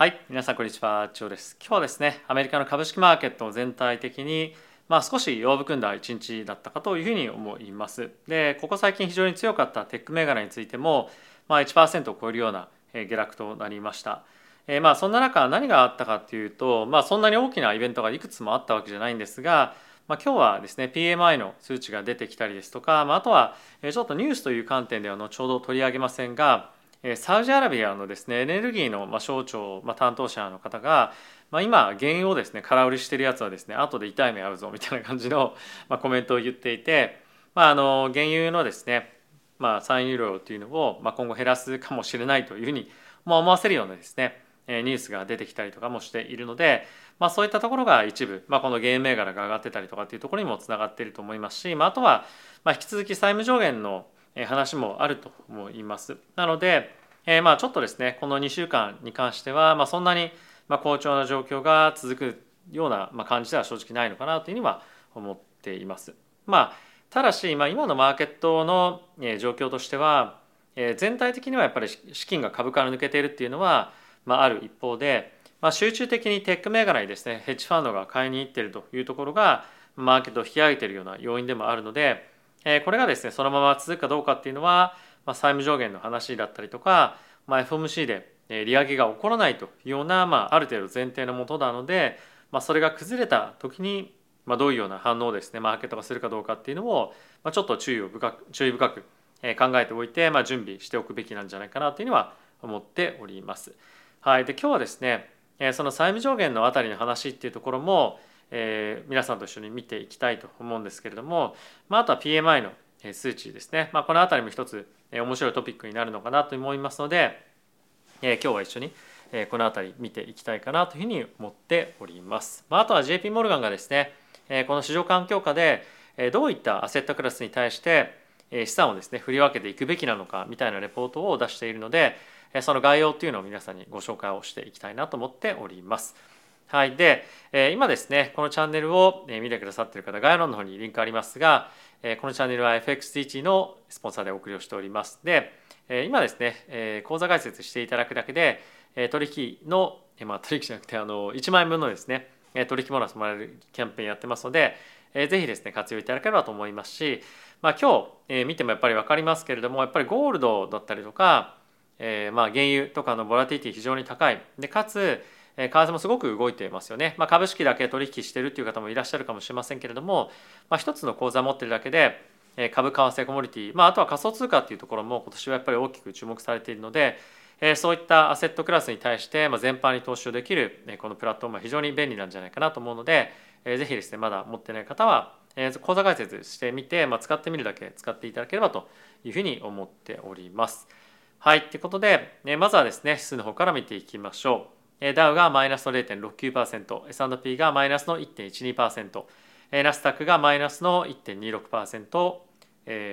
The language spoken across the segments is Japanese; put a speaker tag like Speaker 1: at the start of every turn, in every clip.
Speaker 1: はい、皆さんこんにちは、チョウです。今日はですね、アメリカの株式マーケット全体的にまあ少し弱含んだ一日だったかというふうに思います。で、ここ最近非常に強かったテック銘柄についてもまあ1%を超えるような下落となりました。えー、まあそんな中何があったかというと、まあそんなに大きなイベントがいくつもあったわけじゃないんですが、まあ、今日はですね PMI の数値が出てきたりですとか、まあ、あとはちょっとニュースという観点では後ほど取り上げませんがサウジアラビアのですねエネルギーの省庁、まあ、担当者の方が、まあ、今原油をですね空売りしてるやつはですね後で痛い目合うぞみたいな感じの、まあ、コメントを言っていて、まあ、あの原油のですね、まあ、産油量というのを、まあ、今後減らすかもしれないというふうに、まあ、思わせるようなですねニュースが出てきたりとかもしているので、まあ、そういったところが一部、まあ、この原油銘柄が上がってたりとかっていうところにもつながっていると思いますし、まあ、あとは、まあ、引き続き債務上限の話もあると思います。なので、え、まあちょっとですねこの2週間に関しては、まあ、そんなにま好調な状況が続くような感じでは正直ないのかなというふうには思っています。まあ、ただし、まあ、今のマーケットの状況としては全体的にはやっぱり資金が株から抜けているっていうのは、まあ、ある一方で、まあ、集中的にテック銘柄にですねヘッジファンドが買いに行っているというところがマーケットを引き上げているような要因でもあるのでこれがですねそのまま続くかどうかっていうのはまあ、債務上限の話だったりとか、まあ、FOMC で利上げが起こらないというような、まあ、ある程度前提のもとなので、まあ、それが崩れた時に、まあ、どういうような反応をですねマーケットがするかどうかっていうのを、まあ、ちょっと注意を深く注意深く考えておいて、まあ、準備しておくべきなんじゃないかなというのは思っております。はい、で今日はですねその債務上限のあたりの話っていうところも、えー、皆さんと一緒に見ていきたいと思うんですけれども、まあ、あとは PMI の数値ですね、まあ、この辺りも一つ面白いトピックになるのかなと思いますのでえ今日は一緒にこの辺り見ていきたいかなというふうに思っております。まあ、あとは JP モルガンがですねこの市場環境下でどういったアセットクラスに対して資産をですね振り分けていくべきなのかみたいなレポートを出しているのでその概要というのを皆さんにご紹介をしていきたいなと思っております。はい、でえ今ですねこのチャンネルを見てくださっている方概要欄の方にリンクありますがえこのチャンネルは FXTT のスポンサーでお送りをしております。で、え今ですね、え講座解説していただくだけで、え取引の、えまあ、取引じゃなくてあの1万円分のですね、取引ボーナスもらえるキャンペーンやってますので、ぜひですね、活用いただければと思いますし、まあ、今日見てもやっぱり分かりますけれども、やっぱりゴールドだったりとか、えー、まあ原油とかのボラティティ非常に高い。で、かつ、為替もすごく動いてますよね、まあ、株式だけ取引してるっていう方もいらっしゃるかもしれませんけれども、まあ、一つの口座持ってるだけで株為替コモディティ、まあ、あとは仮想通貨っていうところも今年はやっぱり大きく注目されているのでそういったアセットクラスに対して全般に投資をできるこのプラットフォームは非常に便利なんじゃないかなと思うのでぜひですねまだ持ってない方は口座開設してみて、まあ、使ってみるだけ使っていただければというふうに思っております。はい、ということでまずはですね指数の方から見ていきましょう。ダウがマイナスの0.69%、S&P がマイナスの1.12%、ナスダックがマイナスの1.26%、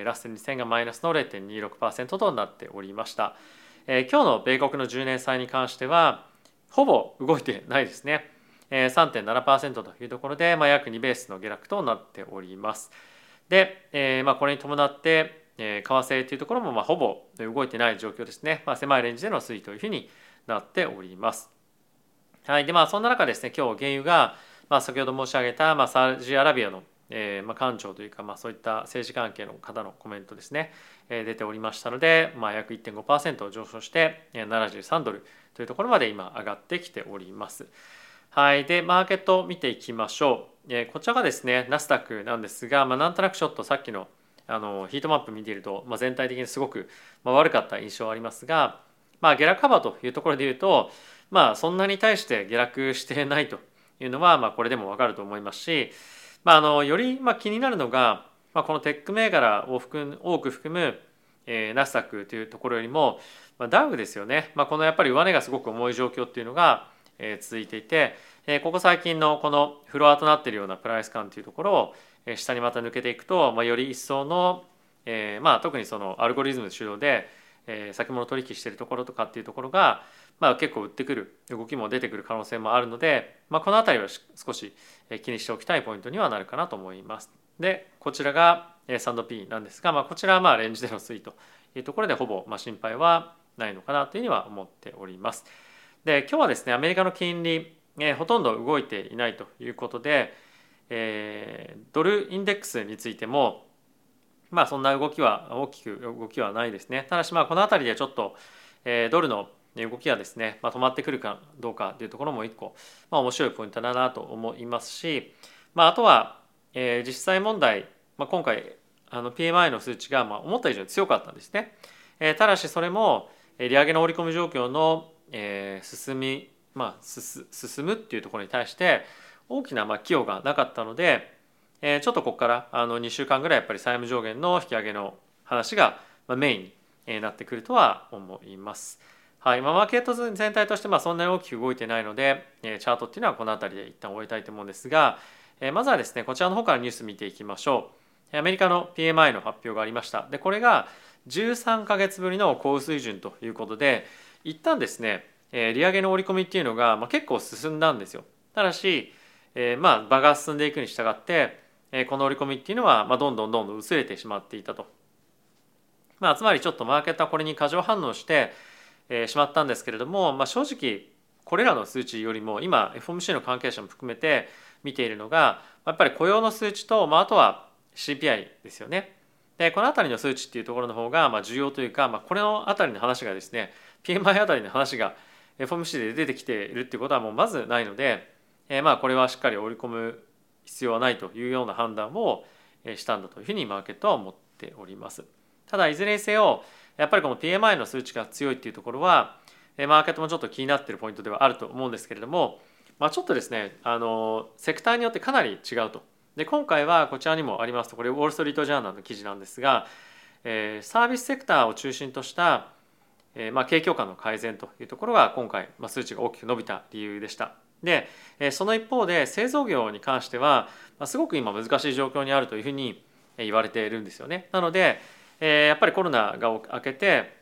Speaker 1: ラッセル2000がマイナスの0.26%となっておりました。今日の米国の10年債に関しては、ほぼ動いてないですね。3.7%というところで、まあ、約2ベースの下落となっております。で、えー、まあこれに伴って、えー、為替というところもまあほぼ動いてない状況ですね。まあ、狭いレンジでの推移というふうになっております。はい、でまあそんな中ですね今日原油が、まあ、先ほど申し上げた、まあ、サウジアラビアの、えーまあ、官庁というか、まあ、そういった政治関係の方のコメントですね、えー、出ておりましたので、まあ、約1.5%上昇して73ドルというところまで今上がってきております。はい、でマーケット見ていきましょう。えー、こちらがですねナスダックなんですが、まあ、なんとなくちょっとさっきのあのヒートマップ見ていると、まあ、全体的にすごく、まあ、悪かった印象はありますが、まあ、下落幅というところでいうとまあそんなに対して下落してないというのはまあこれでもわかると思いますし、まあ、あのよりまあ気になるのが、まあ、このテック銘柄を含多く含む、えー、ナスダックというところよりも、まあ、ダウですよね、まあ、このやっぱり上値がすごく重い状況っていうのが、えー、続いていて、えー、ここ最近のこのフロアとなっているようなプライス感というところを、えー、下にまた抜けていくと、まあ、より一層の、えーまあ、特にそのアルゴリズム主導で、えー、先物取引しているところとかっていうところが、まあ、結構売ってくる動きも出てくる可能性もあるので、まあ、この辺りは少し気にしておきたいポイントにはなるかなと思います。でこちらが S&P なんですが、まあ、こちらはまあレンジでの推移というところでほぼまあ心配はないのかなというふうには思っております。で今日はですねアメリカの金利、えー、ほとんど動いていないということで、えー、ドルインデックスについてもまあそんな動きは大きく動きはないですね。ただしまあこの辺りでちょっと、えー、ドルの動きがですね、まあ、止まってくるかどうかというところも一個、まあ、面白いポイントだなと思いますし、まあ、あとは、えー、実際問題、まあ、今回あの PMI の数値がまあ思った以上に強かったんですね。えー、ただしそれも利上げの織り込み状況の、えー、進み、まあ、進むっていうところに対して大きなまあ寄与がなかったので、えー、ちょっとここからあの2週間ぐらいやっぱり債務上限の引き上げの話がメインになってくるとは思います。はい、まあ、マーケット全体としてまあそんなに大きく動いてないので、えチャートっていうのはこの辺りで一旦終えたいと思うんですが、えまずはですねこちらの方からニュース見ていきましょう。アメリカの PMI の発表がありました。でこれが13か月ぶりの高水準ということで一旦ですね、え利上げの織り込みっていうのが、まあ、結構進んだんですよ。ただし、えー、まあ場が進んでいくに従ってこの織り込みっていうのは、まあ、どんどんどんどん薄れてしまっていたと。まあ、つまりちょっとマーケットはこれに過剰反応して、しまったんですけれども、まあ、正直これらの数値よりも今 FOMC の関係者も含めて見ているのがやっぱり雇用の数値と、まあ、あとは CPI ですよね。でこの辺りの数値っていうところの方がまあ重要というか、まあ、これの辺りの話がですね PMI あたりの話が FOMC で出てきているっていうことはもうまずないので、えー、まあこれはしっかり織り込む必要はないというような判断をしたんだというふうにマーケットは思っております。ただいずれにせよやっぱりこの PMI の数値が強いっていうところはマーケットもちょっと気になってるポイントではあると思うんですけれども、まあ、ちょっとですねあのセクターによってかなり違うと。で今回はこちらにもありますとこれウォール・ストリート・ジャーナルの記事なんですが、えー、サービスセクターを中心とした、えーまあ、景況感の改善というところが今回、まあ、数値が大きく伸びた理由でした。でその一方で製造業に関してはすごく今難しい状況にあるというふうに言われているんですよね。なのでやっぱりコロナが明けて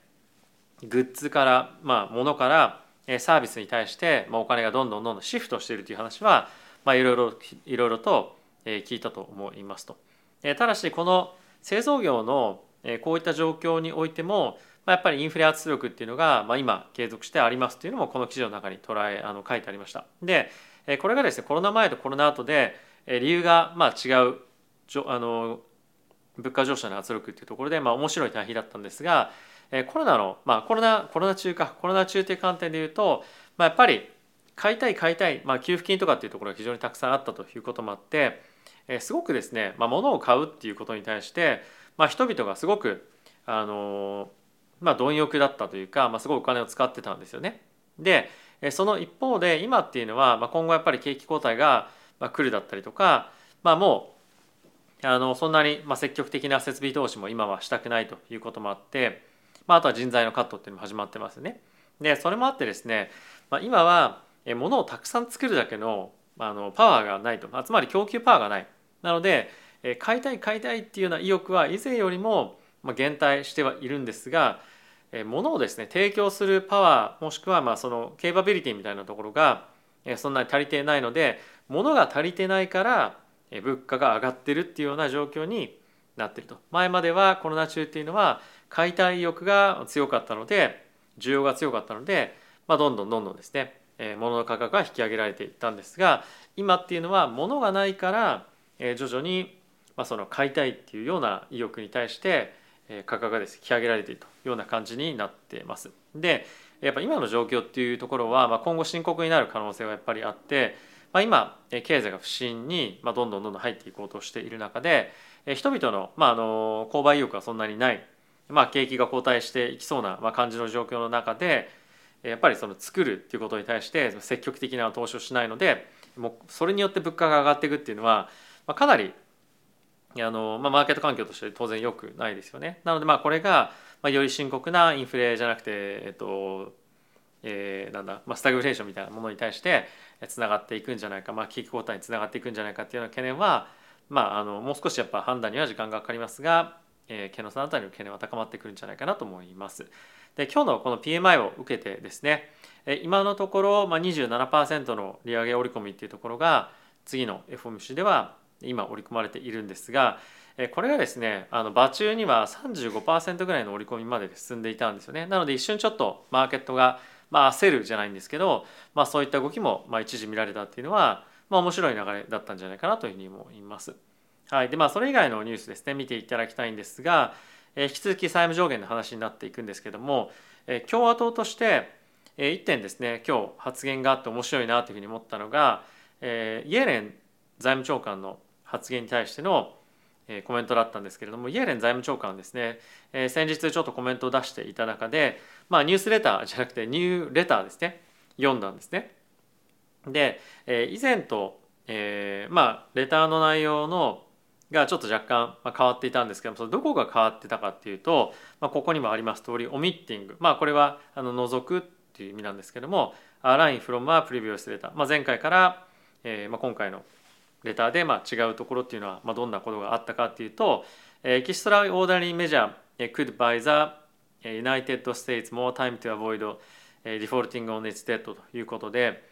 Speaker 1: グッズからまあ物からサービスに対してお金がどんどんどんどんシフトしているという話はまあいろいろいろいろと聞いたと思いますと。ただしこの製造業のこういった状況においてもまあ、やっぱりインフレ圧力っていうのが、まあ、今継続してありますっていうのもこの記事の中に捉えあの書いてありました。でこれがですねコロナ前とコロナ後で理由がまあ違うあの物価上昇の圧力っていうところで、まあ、面白い対比だったんですがコロナの、まあ、コロナコロナ中かコロナ中という観点でいうと、まあ、やっぱり買いたい買いたい、まあ、給付金とかっていうところが非常にたくさんあったということもあってすごくですね、まあ、物を買うっていうことに対して、まあ、人々がすごくあのまあ、貪欲だったというか、まあ、すごいお金を使ってたんですよね。でその一方で今っていうのは、まあ、今後やっぱり景気後退が来るだったりとか、まあ、もうあのそんなに積極的な設備投資も今はしたくないということもあって、まあ、あとは人材のカットっていうのも始まってますね。でそれもあってですね、まあ、今は物をたくさん作るだけのあのパワーがないと、まあ、つまり供給パワーがない。なので買いたい買いたいっていうような意欲は以前よりもま減退してはいるんですがものをですね提供するパワーもしくはまあそのケーパビリティみたいなところがえそんなに足りていないので物が足りてないからえ物価が上がってるっていうような状況になってると。前まではコロナ中っていうのは買いたい欲が強かったので需要が強かったので、まあ、どんどんどんどんですねえ物の価格が引き上げられていったんですが今っていうのは物がないからえ徐々にまあその買いたいっていうような意欲に対して価格がです、ね、引き上げられているというような感じになってます。でやっぱ今の状況っていうところは、まあ、今後深刻になる可能性はやっぱりあって、まあ、今経済が不振にどんどんどんどん入っていこうとしている中で人々の,、まあ、あの購買意欲はそんなにない、まあ、景気が後退していきそうな感じの状況の中でやっぱりその作るっていうことに対して積極的な投資をしないのでもうそれによって物価が上がっていくっていうのはまあかなりあの、まあ、マーケット環境として当然良くないですよね。なのでまあこれが、まあ、より深刻なインフレじゃなくて、えっとえー、なんだ、まあ、スタグフレーションみたいなものに対してつながっていくんじゃないか、まあ、景気後退につながっていくんじゃないかっていうような懸念は、まあ、あのもう少しやっぱ判断には時間がかかりますが、えー、毛野さんあたりの懸念は高まってくるんじゃないかなと思います。で今日のこの PMI を受けてですねえ今のところ、まあ、27%の利上げ織り込みっていうところが次の FOMC では今織り込まれているんですがこれがですねあの場中には35%ぐらいの織り込みまで進んでいたんですよねなので一瞬ちょっとマーケットがまあ、焦るじゃないんですけど、まあ、そういった動きもまあ一時見られたっていうのは、まあ、面白い流れだったんじゃないかなというふうに思います。はいでまあ、それ以外のニュースですね見ていただきたいんですが、えー、引き続き債務上限の話になっていくんですけども、えー、共和党として、えー、1点ですね今日発言があって面白いなというふうに思ったのが、えー、イエレン財務長官の発言に対してのコメントだったんですけれどもイエレン財務長官ですね、えー、先日ちょっとコメントを出していた中で、まあ、ニュースレターじゃなくてニューレターですね読んだんですね。で、えー、以前と、えー、まあレターの内容のがちょっと若干変わっていたんですけどもそのどこが変わってたかっていうと、まあ、ここにもあります通りオミッティングまあこれはあの除くっていう意味なんですけども「アラインフロムはプレビュースレター」まあ、前回から、えーまあ、今回のレターでまあ違うところっていうのはまあどんなことがあったかっていうとエキストラオーダリーメジャー could buy the United States more time to avoid defaulting on its debt ということで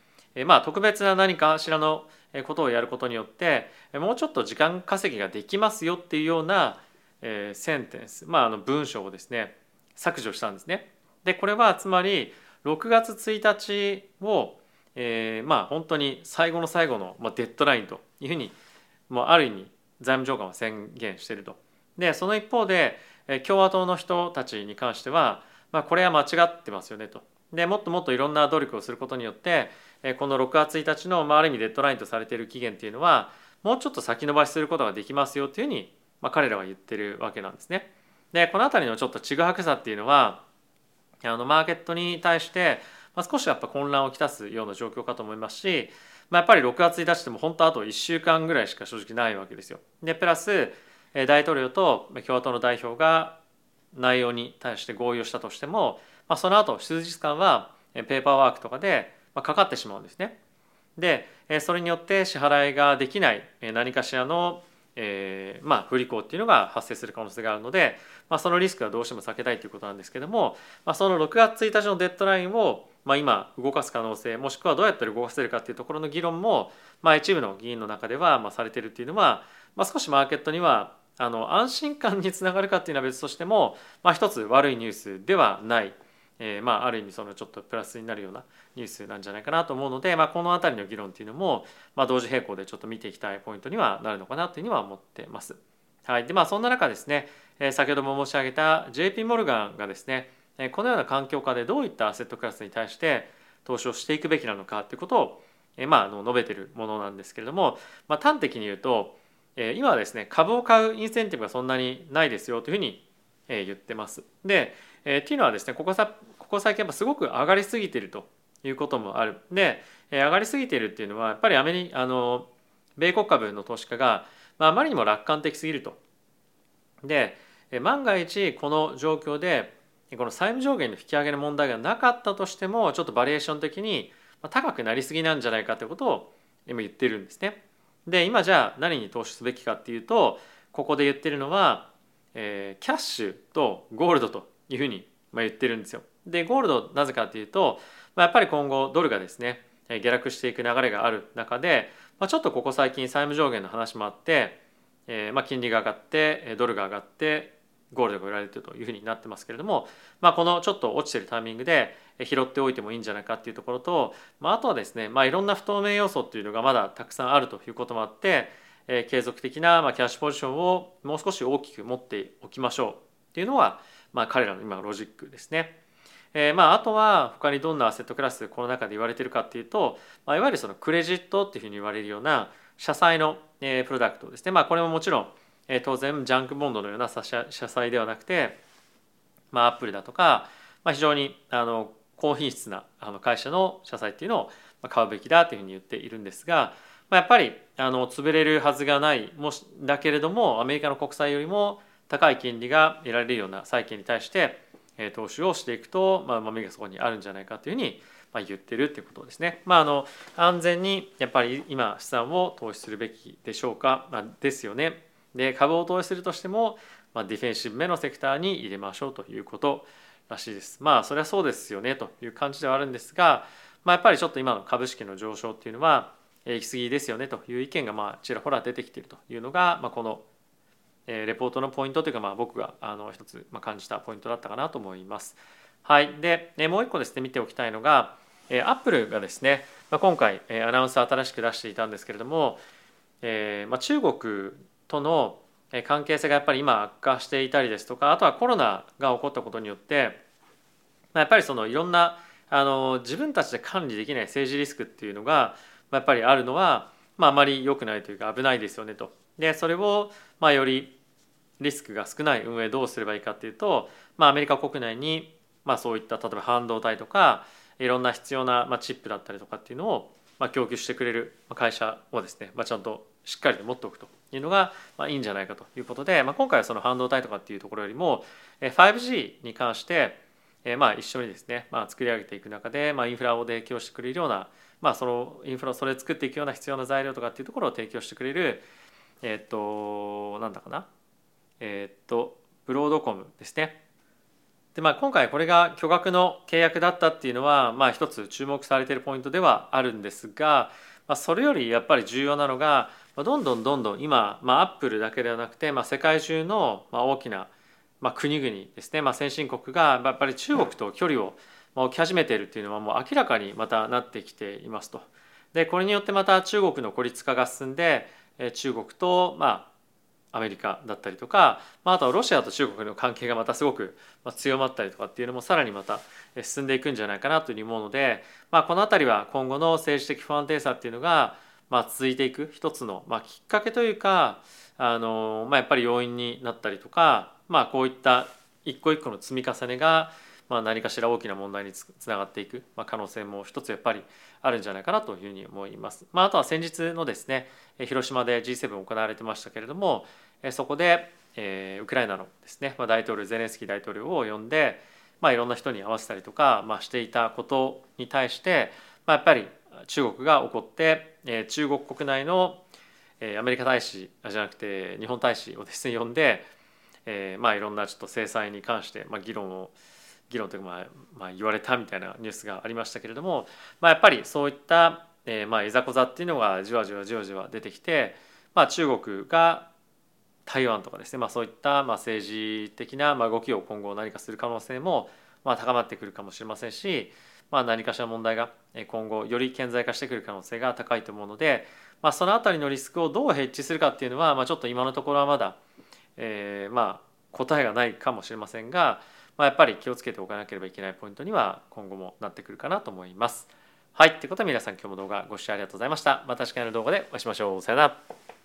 Speaker 1: まあ特別な何かしらのことをやることによってもうちょっと時間稼ぎができますよっていうようなセンテンスまああの文章をですね削除したんですね。でこれはつまり6月1日をえー、まあ本当に最後の最後の、まあ、デッドラインというふうにもうある意味財務長官は宣言していると。でその一方で共和党の人たちに関しては、まあ、これは間違ってますよねと。でもっともっといろんな努力をすることによってこの6月1日の、まあ、ある意味デッドラインとされている期限っていうのはもうちょっと先延ばしすることができますよというふうに、まあ、彼らは言ってるわけなんですね。でこの辺りのちょっとちぐはぐさっていうのはあのマーケットに対してまあ、少しやっぱ混乱をきたすような状況かと思いますし、まあ、やっぱり6月1日でも本当あと1週間ぐらいしか正直ないわけですよ。でプラス大統領と共和党の代表が内容に対して合意をしたとしても、まあ、その後数日間はペーパーワークとかでかかってしまうんですね。でそれによって支払いができない何かしらのえー、まあ不履行っていうのが発生する可能性があるので、まあ、そのリスクはどうしても避けたいということなんですけども、まあ、その6月1日のデッドラインを、まあ、今動かす可能性もしくはどうやったら動かせるかっていうところの議論も、まあ、一部の議員の中ではまあされてるっていうのは、まあ、少しマーケットにはあの安心感につながるかっていうのは別としても、まあ、一つ悪いニュースではない。えー、まあ、ある意味そのちょっとプラスになるようなニュースなんじゃないかなと思うので、まあ、この辺りの議論っていうのも、まあ、同時並行でちょっと見ていきたいポイントにはなるのかなというには思ってます。はい、でまあそんな中ですね、えー、先ほども申し上げた JP モルガンがですねえこのような環境下でどういったアセットクラスに対して投資をしていくべきなのかということを、えー、まあ、の述べてるものなんですけれども、まあ、端的に言うと、えー、今はですね株を買うインセンティブがそんなにないですよというふうに、え言ってます。で、えー、っていうのはですねここさこ最近やっぱすごく上がりすぎてるということもある。で、え上がりすぎているっていうのはやっぱりアメリあの米国株の投資家が、まあ、あまりにも楽観的すぎると。で万が一この状況でこの債務上限の引き上げの問題がなかったとしてもちょっとバリエーション的に高くなりすぎなんじゃないかということを今言ってるんですね。で今じゃあ何に投資すべきかっていうとここで言ってるのは、えー、キャッシュとゴールドというふうに言ってるんですよ。でゴールドなぜかというと、まあ、やっぱり今後ドルがですね下落していく流れがある中で、まあ、ちょっとここ最近債務上限の話もあって、えー、まあ金利が上がってドルが上がってゴールドが売られてるというふうになってますけれども、まあ、このちょっと落ちてるタイミングで拾っておいてもいいんじゃないかっていうところと、まあ、あとはですね、まあ、いろんな不透明要素っていうのがまだたくさんあるということもあって、えー、継続的なまあキャッシュポジションをもう少し大きく持っておきましょうっていうのは、まあ、彼らの今のロジックですね。えー、まああとは他にどんなアセットクラスこの中で言われてるかっていうと、まあ、いわゆるそのクレジットっていうふうに言われるような社債の、えー、プロダクトですね。まあこれももちろん、えー、当然ジャンクボンドのような社社債ではなくて、まあアップルだとか、まあ、非常にあの高品質なあの会社の社債っていうのを買うべきだというふうに言っているんですが、まあ、やっぱりあの潰れるはずがないもしだけれどもアメリカの国債よりも高い金利が得られるような債券に対して投資をしていくと、まあ、目がそこにあるんじゃないかというふうに言ってるっていうことですね。まあ、あの安全にやっぱり今資産を投資するべきでしょうか、まあ、ですよね。で株を投資するとしても、まあ、ディフェンシブ目のセクターに入れましょうということらしいです。まあそれはそうですよねという感じではあるんですが、まあ、やっぱりちょっと今の株式の上昇っていうのは行き過ぎですよねという意見がまあちらほら出てきているというのが、まあ、このえレポートのポイントというか、まあ、僕があの一つまあ感じたポイントだったかなと思います。はい、でもう一個ですね見ておきたいのがアップルがですね、まあ、今回アナウンス新しく出していたんですけれども、えーまあ、中国との関係性がやっぱり今悪化していたりですとかあとはコロナが起こったことによってまあやっぱりそのいろんなあの自分たちで管理できない政治リスクっていうのがまあやっぱりあるのは、まあ、あまり良くないというか危ないですよねと。でそれをまあよりリスクが少ない運営どうすればいいかっていうと、まあ、アメリカ国内にまあそういった例えば半導体とかいろんな必要な、まあ、チップだったりとかっていうのを、まあ、供給してくれる会社をですね、まあ、ちゃんとしっかりと持っておくというのが、まあ、いいんじゃないかということで、まあ、今回はその半導体とかっていうところよりも 5G に関してえまあ一緒にですね、まあ、作り上げていく中で、まあ、インフラを提供してくれるような、まあ、そのインフラそれ作っていくような必要な材料とかっていうところを提供してくれるえっ、となんだかなえっ、とブロードコムですねでまあ、今回これが巨額の契約だったっていうのは、まあ、一つ注目されているポイントではあるんですが、まあ、それよりやっぱり重要なのが、まあ、どんどんどんどん今、まあ、アップルだけではなくて、まあ、世界中の、まあ、大きな、まあ、国々ですね、まあ、先進国がやっぱり中国と距離を置き始めているっていうのはもう明らかにまたなってきていますと。でこれによってまた中国の孤立化が進んで中国とまあアメリカだったりとか、まあ、あとはロシアと中国の関係がまたすごく強まったりとかっていうのもさらにまた進んでいくんじゃないかなというふうに思うので、まあ、この辺りは今後の政治的不安定さっていうのがまあ続いていく一つのまあきっかけというかあの、まあ、やっぱり要因になったりとか、まあ、こういった一個一個の積み重ねがまあ、何かしら大きな問題につながっていく、まあ、可能性も一つやっぱりあるんじゃないかなというふうに思います。まあ、あとは先日のですね広島で G7 行われてましたけれどもそこで、えー、ウクライナのですね、まあ、大統領ゼレンスキー大統領を呼んで、まあ、いろんな人に会わせたりとか、まあ、していたことに対して、まあ、やっぱり中国が起こって、えー、中国国内の、アメリカ大使じゃなくて日本大使をですね呼んで、えーまあ、いろんなちょっと制裁に関して、まあ、議論を議論というか、まあ、まあ言われたみたいなニュースがありましたけれども、まあ、やっぱりそういった、えー、まあいざこざっていうのがじわじわじわじわ出てきて、まあ、中国が台湾とかですね、まあ、そういったまあ政治的なまあ動きを今後何かする可能性もまあ高まってくるかもしれませんし、まあ、何かしら問題が今後より顕在化してくる可能性が高いと思うので、まあ、その辺りのリスクをどうヘッジするかっていうのは、まあ、ちょっと今のところはまだ、えー、まあ答えがないかもしれませんが、まあ、やっぱり気をつけておかなければいけないポイントには今後もなってくるかなと思います。はい、ということで皆さん今日も動画ご視聴ありがとうございました。また次回の動画でお会いしましょう。さよなら。